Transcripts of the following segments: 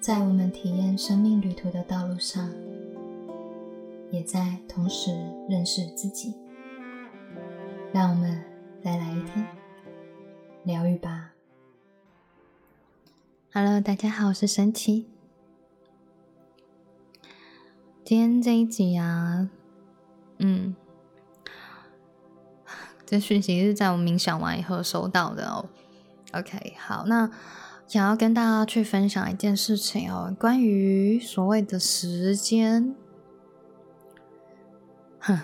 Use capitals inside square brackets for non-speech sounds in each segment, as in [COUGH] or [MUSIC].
在我们体验生命旅途的道路上，也在同时认识自己。让我们再来一天疗愈吧。Hello，大家好，我是神奇。今天这一集啊，嗯，[LAUGHS] 这讯息是在我冥想完以后收到的哦。OK，好，那想要跟大家去分享一件事情哦，关于所谓的时间。[LAUGHS]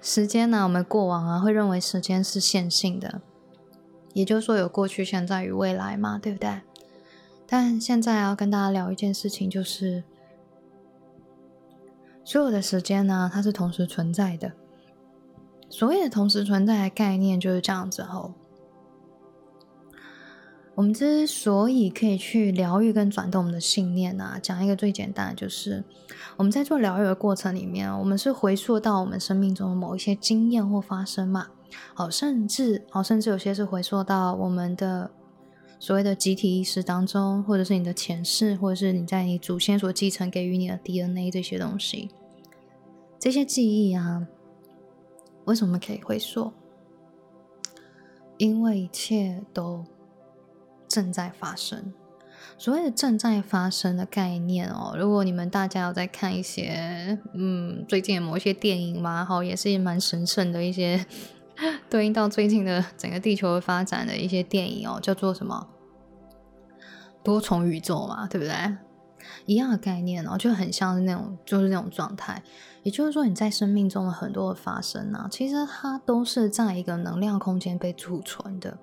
时间呢？我们过往啊会认为时间是线性的，也就是说有过去、现在与未来嘛，对不对？但现在要跟大家聊一件事情，就是所有的时间呢，它是同时存在的。所谓的同时存在的概念就是这样子哦。我们之所以可以去疗愈跟转动我们的信念啊，讲一个最简单的，就是我们在做疗愈的过程里面，我们是回溯到我们生命中的某一些经验或发生嘛，好，甚至好，甚至有些是回溯到我们的所谓的集体意识当中，或者是你的前世，或者是你在你祖先所继承给予你的 DNA 这些东西，这些记忆啊，为什么可以回溯？因为一切都。正在发生，所谓的正在发生的概念哦。如果你们大家有在看一些，嗯，最近某一些电影嘛，哈，也是蛮神圣的一些，[LAUGHS] 对应到最近的整个地球发展的一些电影哦，叫做什么多重宇宙嘛，对不对？一样的概念哦，就很像是那种，就是那种状态。也就是说，你在生命中的很多的发生啊，其实它都是在一个能量空间被储存的。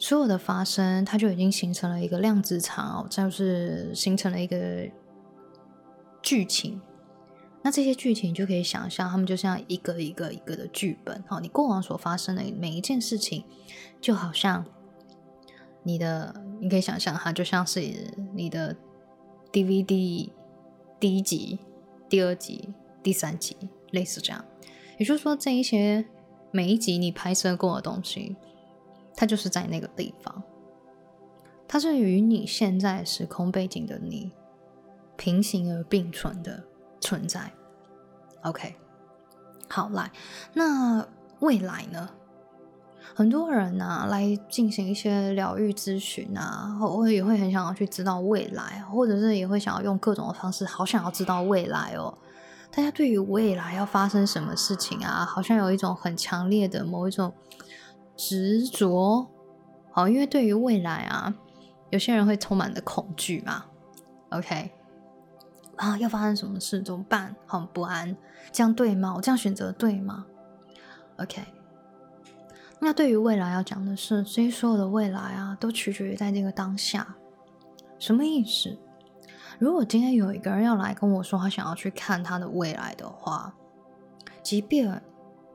所有的发生，它就已经形成了一个量子场哦，就是形成了一个剧情。那这些剧情就可以想象，他们就像一个一个一个的剧本。哦，你过往所发生的每一件事情，就好像你的，你可以想象它就像是你的 DVD 第一集、第二集、第三集，类似这样。也就是说，这一些每一集你拍摄过的东西。它就是在那个地方，它是与你现在时空背景的你平行而并存的存在。OK，好来，那未来呢？很多人呢来进行一些疗愈咨询啊，我也会很想要去知道未来，或者是也会想要用各种的方式，好想要知道未来哦。大家对于未来要发生什么事情啊，好像有一种很强烈的某一种。执着，好，因为对于未来啊，有些人会充满着恐惧嘛。OK，啊，要发生什么事怎么办？很不安，这样对吗？我这样选择对吗？OK，那对于未来要讲的是，所以所有的未来啊，都取决于在这个当下。什么意思？如果今天有一个人要来跟我说他想要去看他的未来的话，即便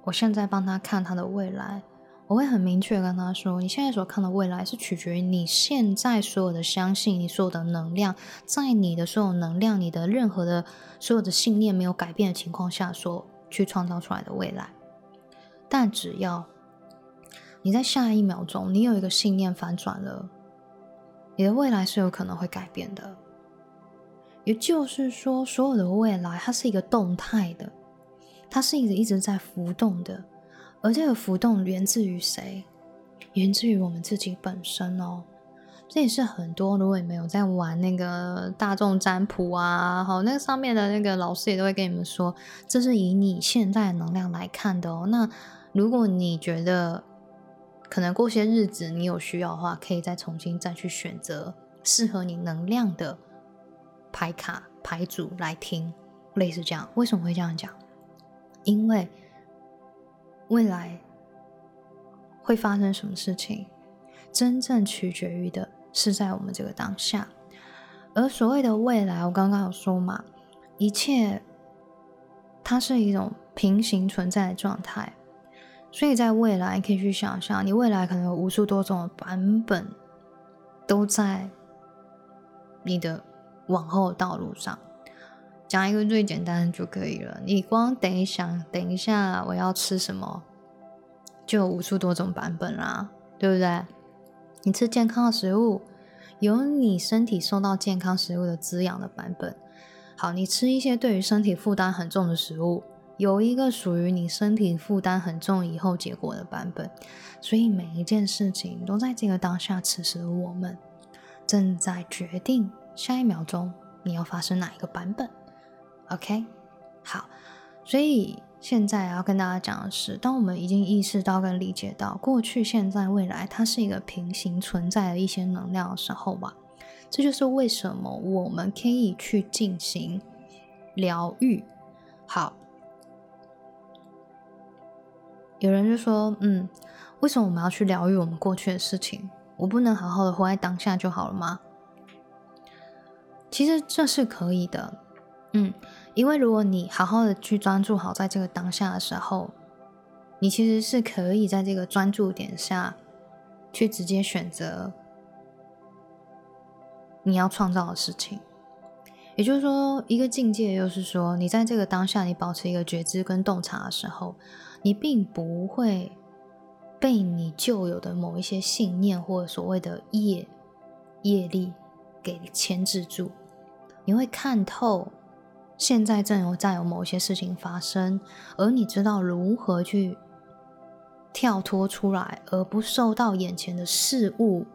我现在帮他看他的未来。我会很明确跟他说：“你现在所看的未来是取决于你现在所有的相信，你所有的能量，在你的所有能量，你的任何的所有的信念没有改变的情况下，所去创造出来的未来。但只要你在下一秒钟，你有一个信念反转了，你的未来是有可能会改变的。也就是说，所有的未来它是一个动态的，它是一直一直在浮动的。”而这个浮动源自于谁？源自于我们自己本身哦。这也是很多，如果你没有在玩那个大众占卜啊，好，那个上面的那个老师也都会跟你们说，这是以你现在的能量来看的哦。那如果你觉得可能过些日子你有需要的话，可以再重新再去选择适合你能量的牌卡牌组来听，类似这样。为什么会这样讲？因为。未来会发生什么事情，真正取决于的是在我们这个当下。而所谓的未来，我刚刚有说嘛，一切它是一种平行存在的状态。所以在未来，你可以去想象，你未来可能有无数多种版本都在你的往后道路上。讲一个最简单的就可以了。你光等一想，等一下我要吃什么，就有无数多种版本啦，对不对？你吃健康的食物，有你身体受到健康食物的滋养的版本。好，你吃一些对于身体负担很重的食物，有一个属于你身体负担很重以后结果的版本。所以每一件事情都在这个当下，此时我们正在决定下一秒钟你要发生哪一个版本。OK，好，所以现在要跟大家讲的是，当我们已经意识到跟理解到过去、现在、未来它是一个平行存在的一些能量的时候吧。这就是为什么我们可以去进行疗愈。好，有人就说：“嗯，为什么我们要去疗愈我们过去的事情？我不能好好的活在当下就好了吗？”其实这是可以的，嗯，因为如果你好好的去专注好在这个当下的时候，你其实是可以在这个专注点下去直接选择。你要创造的事情，也就是说，一个境界，又是说，你在这个当下，你保持一个觉知跟洞察的时候，你并不会被你旧有的某一些信念或者所谓的业业力给牵制住。你会看透现在正有在有某些事情发生，而你知道如何去跳脱出来，而不受到眼前的事物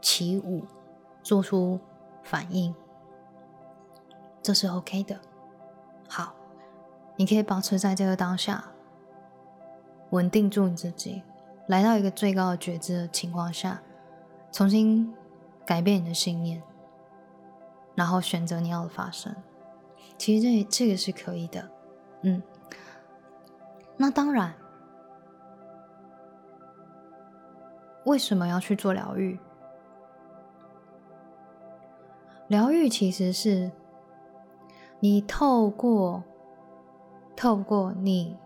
起舞，做出。反应，这是 OK 的。好，你可以保持在这个当下，稳定住你自己，来到一个最高的觉知的情况下，重新改变你的信念，然后选择你要的发生。其实这这个是可以的。嗯，那当然，为什么要去做疗愈？疗愈其实是你透过透过你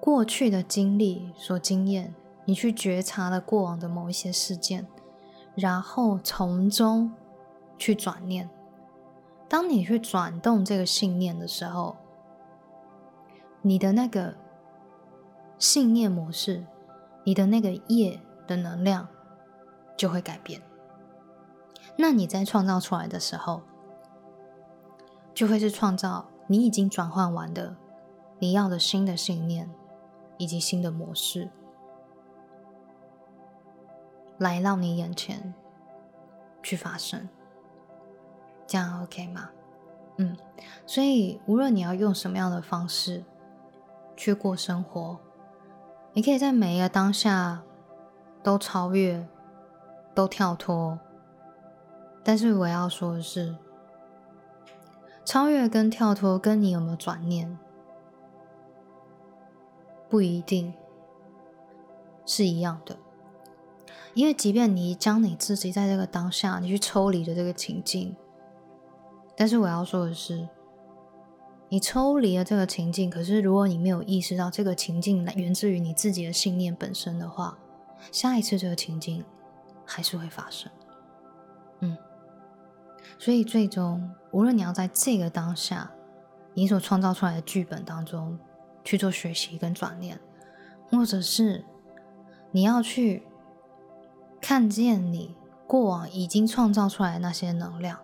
过去的经历所经验，你去觉察了过往的某一些事件，然后从中去转念。当你去转动这个信念的时候，你的那个信念模式，你的那个业的能量就会改变。那你在创造出来的时候，就会是创造你已经转换完的你要的新的信念以及新的模式，来到你眼前去发生，这样 OK 吗？嗯，所以无论你要用什么样的方式去过生活，你可以在每一个当下都超越，都跳脱。但是我要说的是，超越跟跳脱跟你有没有转念不一定是一样的，因为即便你将你自己在这个当下，你去抽离的这个情境，但是我要说的是，你抽离了这个情境，可是如果你没有意识到这个情境来源自于你自己的信念本身的话，下一次这个情境还是会发生，嗯。所以，最终，无论你要在这个当下，你所创造出来的剧本当中去做学习跟转念，或者是你要去看见你过往已经创造出来的那些能量，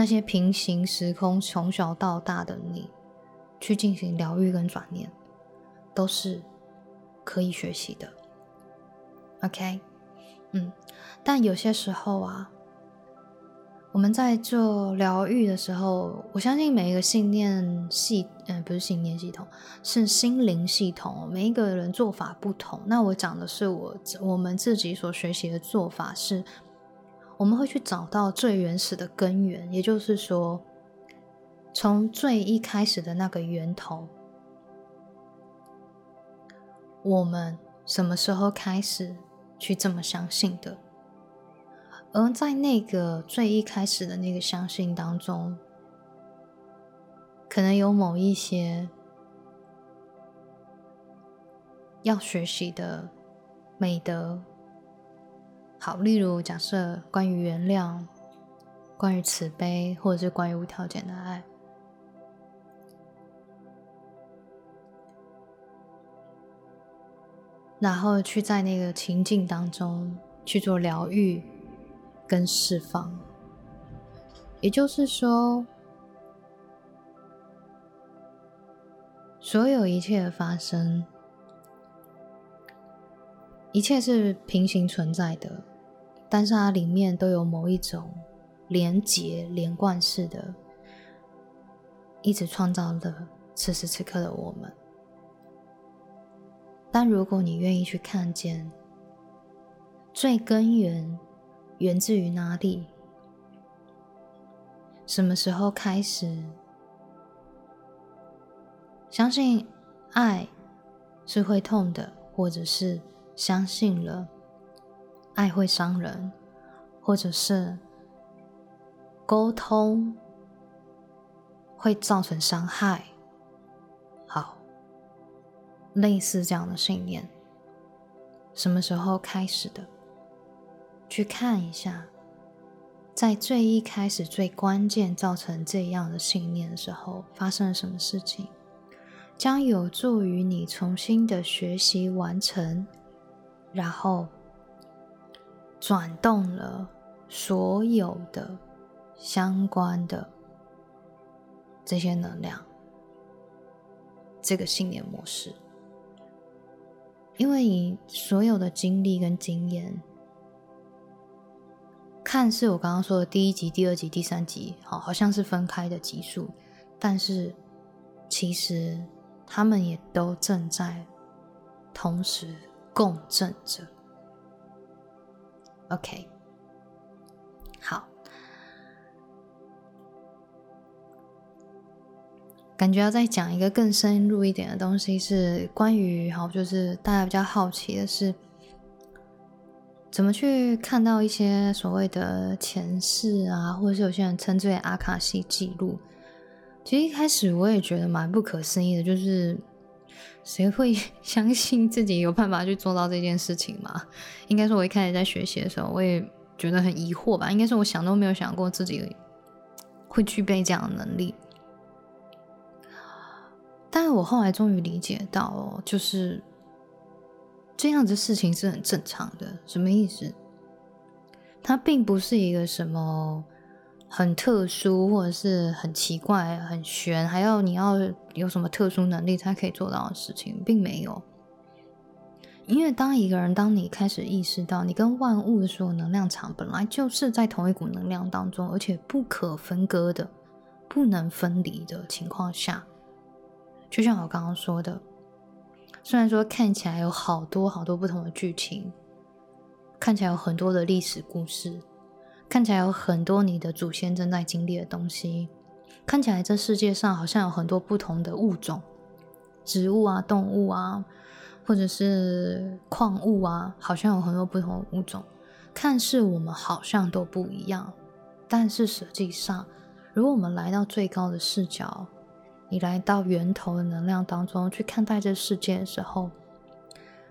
那些平行时空从小到大的你，去进行疗愈跟转念，都是可以学习的。OK，嗯，但有些时候啊。我们在做疗愈的时候，我相信每一个信念系，嗯，不是信念系统，是心灵系统。每一个人做法不同。那我讲的是我我们自己所学习的做法，是我们会去找到最原始的根源，也就是说，从最一开始的那个源头，我们什么时候开始去这么相信的？而在那个最一开始的那个相信当中，可能有某一些要学习的美德。好，例如假设关于原谅、关于慈悲，或者是关于无条件的爱，然后去在那个情境当中去做疗愈。跟释放。也就是说，所有一切的发生，一切是平行存在的，但是它里面都有某一种连结、连贯式的，一直创造了此时此刻的我们。但如果你愿意去看见，最根源源自于哪里？什么时候开始相信爱是会痛的，或者是相信了爱会伤人，或者是沟通会造成伤害？好，类似这样的信念，什么时候开始的？去看一下，在最一开始、最关键造成这样的信念的时候，发生了什么事情，将有助于你重新的学习完成，然后转动了所有的相关的这些能量，这个信念模式，因为你所有的经历跟经验。看似我刚刚说的第一集、第二集、第三集，好，好像是分开的集数，但是其实他们也都正在同时共振着。OK，好，感觉要再讲一个更深入一点的东西，是关于好，就是大家比较好奇的是。怎么去看到一些所谓的前世啊，或者是有些人称之为阿卡西记录？其实一开始我也觉得蛮不可思议的，就是谁会 [LAUGHS] 相信自己有办法去做到这件事情嘛？应该说，我一开始在学习的时候，我也觉得很疑惑吧。应该是我想都没有想过自己会具备这样的能力。但是我后来终于理解到，就是。这样的事情是很正常的，什么意思？它并不是一个什么很特殊，或者是很奇怪、很玄，还要你要有什么特殊能力才可以做到的事情，并没有。因为当一个人，当你开始意识到你跟万物的所有能量场本来就是在同一股能量当中，而且不可分割的、不能分离的情况下，就像我刚刚说的。虽然说看起来有好多好多不同的剧情，看起来有很多的历史故事，看起来有很多你的祖先正在经历的东西，看起来这世界上好像有很多不同的物种，植物啊、动物啊，或者是矿物啊，好像有很多不同的物种，看似我们好像都不一样，但是实际上，如果我们来到最高的视角。你来到源头的能量当中去看待这世界的时候，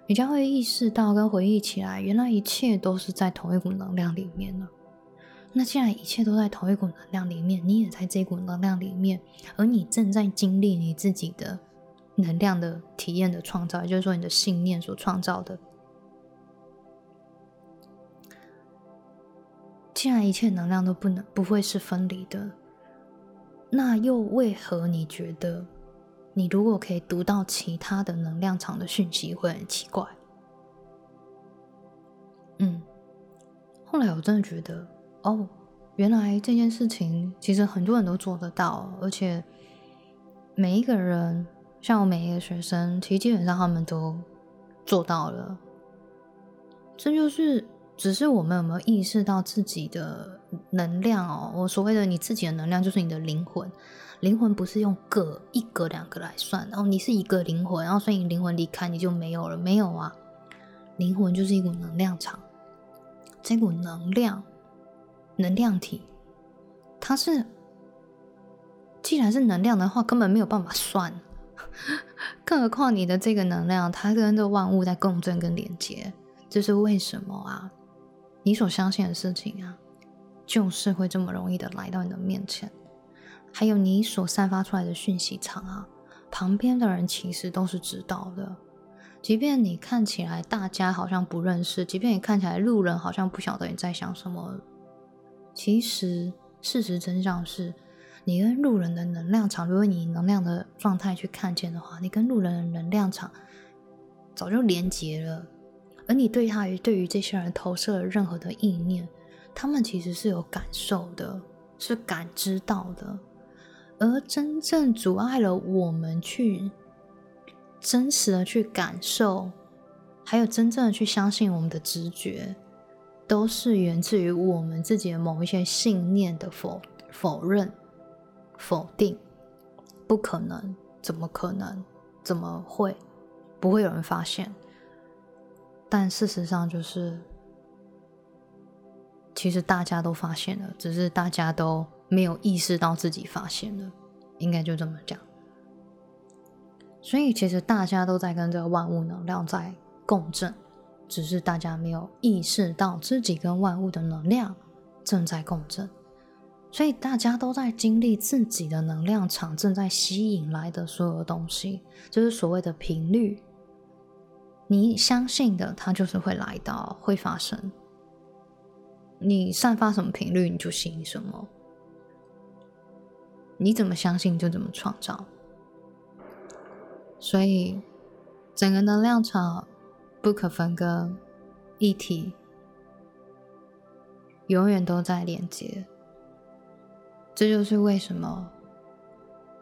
你将会意识到跟回忆起来，原来一切都是在同一股能量里面了。那既然一切都在同一股能量里面，你也在这股能量里面，而你正在经历你自己的能量的体验的创造，也就是说，你的信念所创造的。既然一切能量都不能不会是分离的。那又为何你觉得，你如果可以读到其他的能量场的讯息，会很奇怪？嗯，后来我真的觉得，哦，原来这件事情其实很多人都做得到，而且每一个人，像我每一个学生，其实基本上他们都做到了。这就是。只是我们有没有意识到自己的能量哦？我所谓的你自己的能量，就是你的灵魂。灵魂不是用个一个两个来算，然后你是一个灵魂，然后所以你灵魂离开你就没有了，没有啊？灵魂就是一股能量场，这股能量能量体，它是既然是能量的话，根本没有办法算，[LAUGHS] 更何况你的这个能量，它跟这万物在共振跟连接，这是为什么啊？你所相信的事情啊，就是会这么容易的来到你的面前。还有你所散发出来的讯息场啊，旁边的人其实都是知道的。即便你看起来大家好像不认识，即便你看起来路人好像不晓得你在想什么，其实事实真相是，你跟路人的能量场，如果你能量的状态去看见的话，你跟路人的能量场早就连接了。而你对他于对于这些人投射了任何的意念，他们其实是有感受的，是感知到的。而真正阻碍了我们去真实的去感受，还有真正的去相信我们的直觉，都是源自于我们自己的某一些信念的否否认、否定，不可能，怎么可能？怎么会？不会有人发现。但事实上就是，其实大家都发现了，只是大家都没有意识到自己发现了，应该就这么讲。所以其实大家都在跟这个万物能量在共振，只是大家没有意识到自己跟万物的能量正在共振。所以大家都在经历自己的能量场正在吸引来的所有东西，就是所谓的频率。你相信的，它就是会来到，会发生。你散发什么频率，你就吸引什么。你怎么相信，就怎么创造。所以，整个能量场不可分割，一体，永远都在连接。这就是为什么，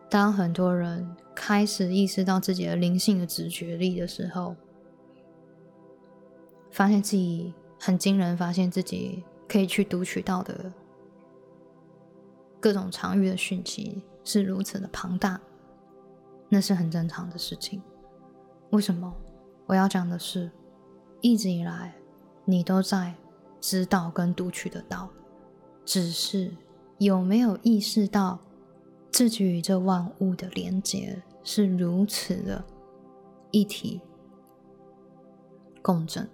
当很多人开始意识到自己的灵性的直觉力的时候。发现自己很惊人，发现自己可以去读取到的各种常遇的讯息是如此的庞大，那是很正常的事情。为什么？我要讲的是，一直以来你都在知道跟读取得到，只是有没有意识到自己与这万物的连接是如此的一体共振。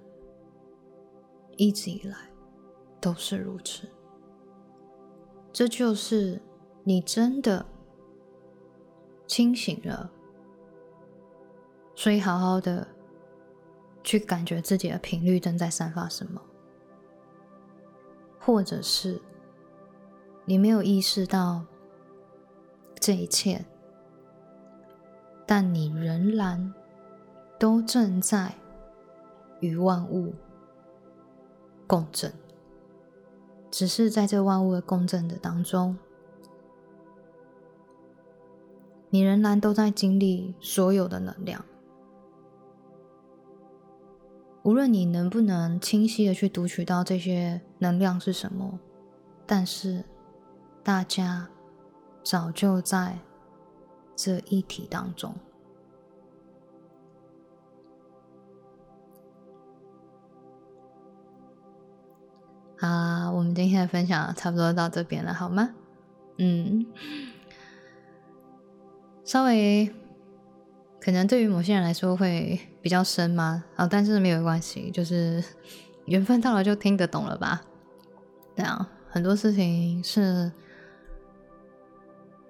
一直以来都是如此，这就是你真的清醒了，所以好好的去感觉自己的频率正在散发什么，或者是你没有意识到这一切，但你仍然都正在与万物。共振，只是在这万物的共振的当中，你仍然都在经历所有的能量。无论你能不能清晰的去读取到这些能量是什么，但是大家早就在这一体当中。啊，我们今天的分享差不多到这边了，好吗？嗯，稍微可能对于某些人来说会比较深吗？啊，但是没有关系，就是 [LAUGHS] 缘分到了就听得懂了吧？对啊，很多事情是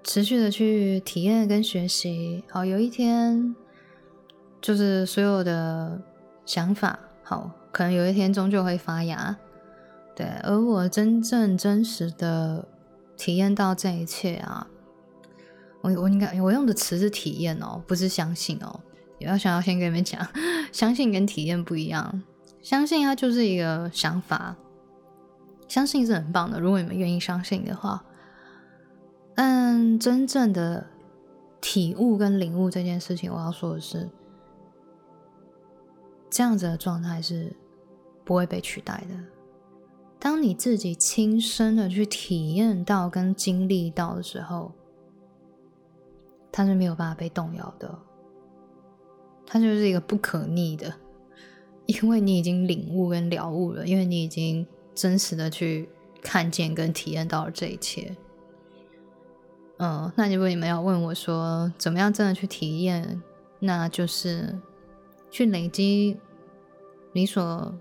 持续的去体验跟学习，好，有一天就是所有的想法，好，可能有一天终究会发芽。对，而我真正真实的体验到这一切啊，我我应该我用的词是体验哦，不是相信哦。也要想要先跟你们讲，[LAUGHS] 相信跟体验不一样。相信它就是一个想法，相信是很棒的。如果你们愿意相信的话，但真正的体悟跟领悟这件事情，我要说的是，这样子的状态是不会被取代的。当你自己亲身的去体验到跟经历到的时候，它是没有办法被动摇的，它就是一个不可逆的，因为你已经领悟跟了悟了，因为你已经真实的去看见跟体验到了这一切。嗯，那如果你们要问我说怎么样真的去体验，那就是去累积你所。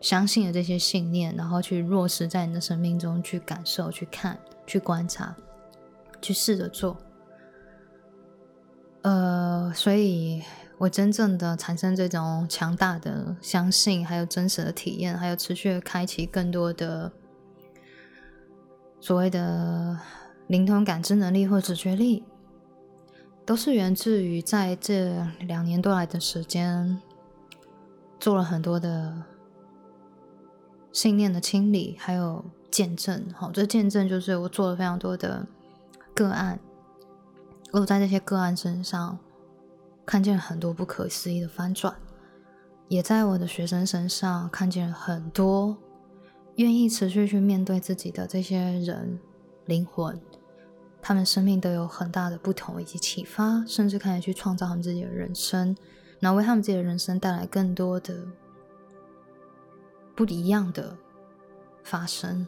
相信的这些信念，然后去落实在你的生命中，去感受、去看、去观察、去试着做。呃，所以我真正的产生这种强大的相信，还有真实的体验，还有持续的开启更多的所谓的灵通感知能力或直觉力，都是源自于在这两年多来的时间，做了很多的信念的清理，还有见证。好，这见证就是我做了非常多的个案，我在这些个案身上看见很多不可思议的翻转，也在我的学生身上看见很多。愿意持续去面对自己的这些人灵魂，他们生命都有很大的不同以及启发，甚至开始去创造他们自己的人生，然后为他们自己的人生带来更多的不一样的发生。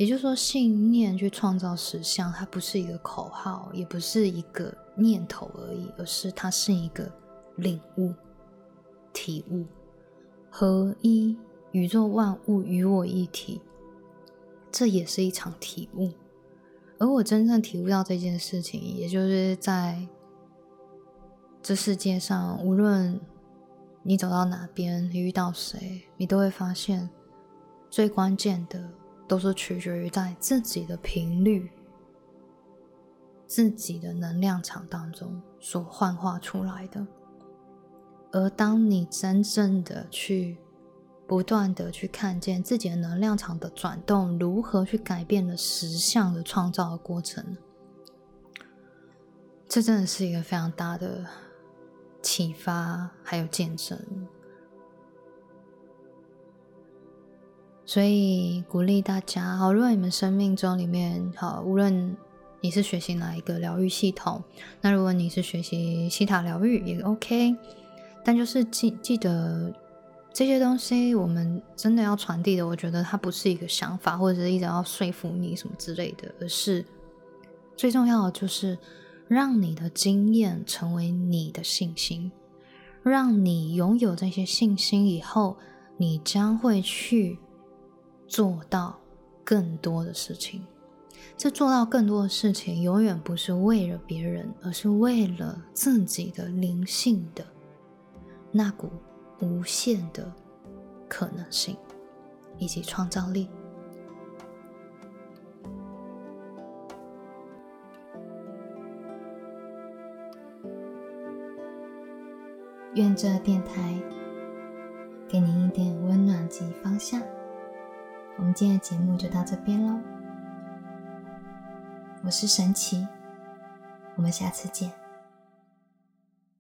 也就是说，信念去创造实相，它不是一个口号，也不是一个念头而已，而是它是一个领悟、体悟、合一。宇宙万物与我一体，这也是一场体悟。而我真正体悟到这件事情，也就是在这世界上，无论你走到哪边，你遇到谁，你都会发现，最关键的都是取决于在自己的频率、自己的能量场当中所幻化出来的。而当你真正的去，不断的去看见自己的能量场的转动，如何去改变了实相的创造的过程，这真的是一个非常大的启发，还有见证。所以鼓励大家，好，如果你们生命中里面，好，无论你是学习哪一个疗愈系统，那如果你是学习西塔疗愈也 OK，但就是记记得。这些东西我们真的要传递的，我觉得它不是一个想法，或者是一直要说服你什么之类的，而是最重要的就是让你的经验成为你的信心，让你拥有这些信心以后，你将会去做到更多的事情。这做到更多的事情，永远不是为了别人，而是为了自己的灵性的那股。无限的可能性以及创造力。愿这电台给您一点温暖及方向。我们今天的节目就到这边喽。我是神奇，我们下次见。